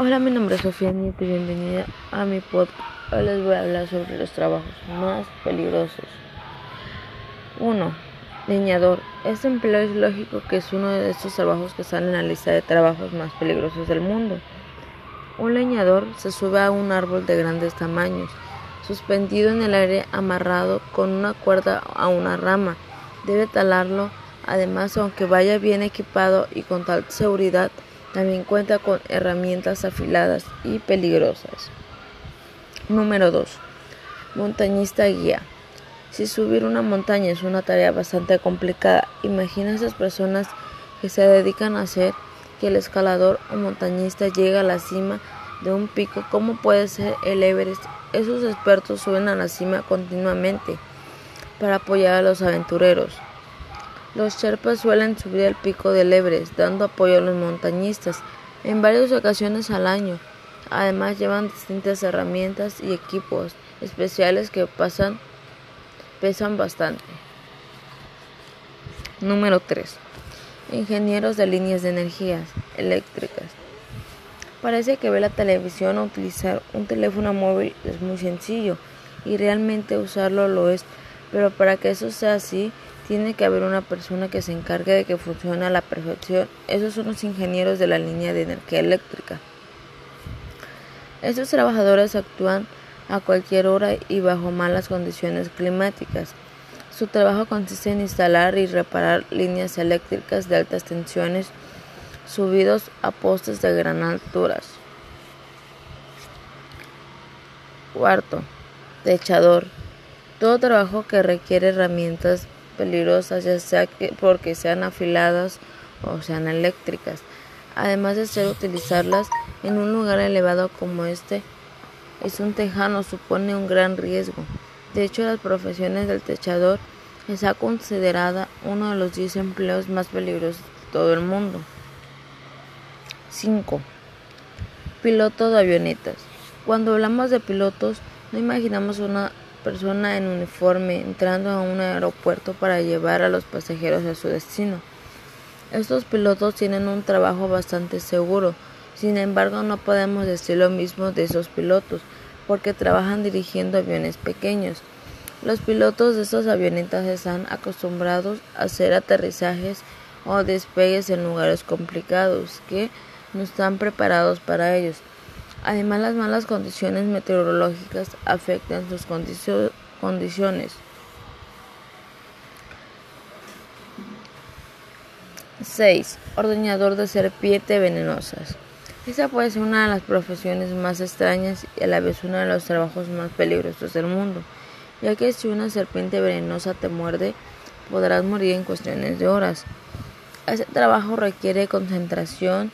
Hola, mi nombre es Sofía Nieto y bienvenida a mi podcast. Hoy les voy a hablar sobre los trabajos más peligrosos. 1. Leñador. Este empleo es lógico que es uno de estos trabajos que salen en la lista de trabajos más peligrosos del mundo. Un leñador se sube a un árbol de grandes tamaños, suspendido en el aire amarrado con una cuerda a una rama. Debe talarlo, además aunque vaya bien equipado y con tal seguridad, también cuenta con herramientas afiladas y peligrosas. Número 2. Montañista guía. Si subir una montaña es una tarea bastante complicada, imagina esas personas que se dedican a hacer que el escalador o montañista llegue a la cima de un pico como puede ser el Everest. Esos expertos suben a la cima continuamente para apoyar a los aventureros. Los Sherpas suelen subir el pico del Everest, dando apoyo a los montañistas en varias ocasiones al año. Además llevan distintas herramientas y equipos especiales que pasan, pesan bastante. Número 3. Ingenieros de líneas de energías eléctricas. Parece que ver la televisión o utilizar un teléfono móvil es muy sencillo y realmente usarlo lo es, pero para que eso sea así tiene que haber una persona que se encargue de que funcione a la perfección. Esos son los ingenieros de la línea de energía eléctrica. Estos trabajadores actúan a cualquier hora y bajo malas condiciones climáticas. Su trabajo consiste en instalar y reparar líneas eléctricas de altas tensiones subidos a postes de gran alturas. Cuarto, techador. Todo trabajo que requiere herramientas peligrosas, ya sea que porque sean afiladas o sean eléctricas. Además de ser utilizarlas en un lugar elevado como este, es un tejano, supone un gran riesgo. De hecho, las profesiones del techador está considerada uno de los 10 empleos más peligrosos de todo el mundo. 5. Piloto de avionetas. Cuando hablamos de pilotos, no imaginamos una persona en uniforme entrando a un aeropuerto para llevar a los pasajeros a su destino. Estos pilotos tienen un trabajo bastante seguro, sin embargo no podemos decir lo mismo de esos pilotos, porque trabajan dirigiendo aviones pequeños. Los pilotos de estas avionetas están acostumbrados a hacer aterrizajes o despegues en lugares complicados que no están preparados para ellos. Además, las malas condiciones meteorológicas afectan sus condiciones. 6. Ordeñador de serpiente venenosas. Esa puede ser una de las profesiones más extrañas y a la vez uno de los trabajos más peligrosos del mundo, ya que si una serpiente venenosa te muerde, podrás morir en cuestiones de horas. Ese trabajo requiere concentración,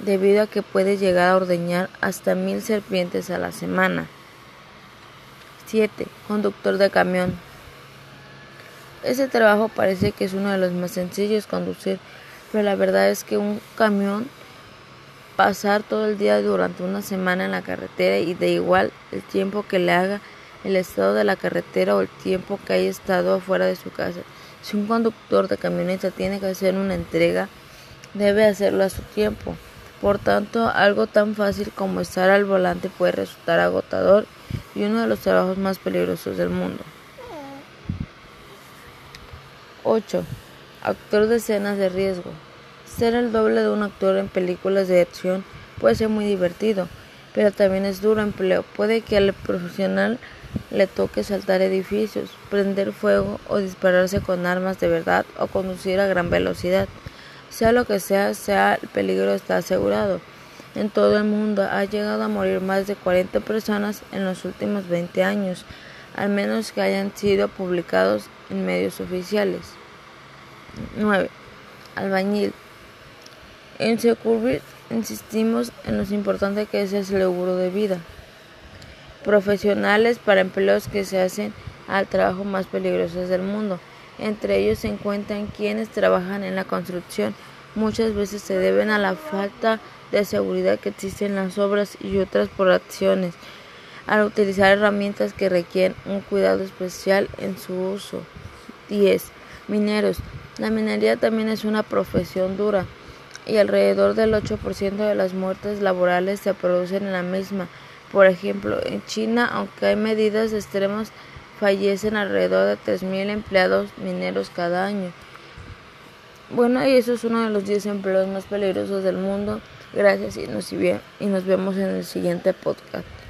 debido a que puede llegar a ordeñar hasta mil serpientes a la semana. 7. Conductor de camión. Ese trabajo parece que es uno de los más sencillos conducir, pero la verdad es que un camión pasar todo el día durante una semana en la carretera y de igual el tiempo que le haga el estado de la carretera o el tiempo que haya estado afuera de su casa. Si un conductor de camioneta tiene que hacer una entrega, debe hacerlo a su tiempo. Por tanto, algo tan fácil como estar al volante puede resultar agotador y uno de los trabajos más peligrosos del mundo. 8. Actor de escenas de riesgo. Ser el doble de un actor en películas de acción puede ser muy divertido, pero también es duro empleo. Puede que al profesional le toque saltar edificios, prender fuego o dispararse con armas de verdad o conducir a gran velocidad. Sea lo que sea, sea el peligro está asegurado. En todo el mundo ha llegado a morir más de 40 personas en los últimos 20 años, al menos que hayan sido publicados en medios oficiales. 9. Albañil. En Securbit insistimos en lo importante que es el seguro de vida. Profesionales para empleos que se hacen al trabajo más peligroso del mundo. Entre ellos se encuentran quienes trabajan en la construcción. Muchas veces se deben a la falta de seguridad que existe en las obras y otras por acciones, al utilizar herramientas que requieren un cuidado especial en su uso. 10. Mineros. La minería también es una profesión dura. y alrededor del 8% de las muertes laborales se producen en la misma. Por ejemplo, en China, aunque hay medidas extremas, fallecen alrededor de 3.000 empleados mineros cada año. Bueno, y eso es uno de los 10 empleos más peligrosos del mundo. Gracias y nos, y nos vemos en el siguiente podcast.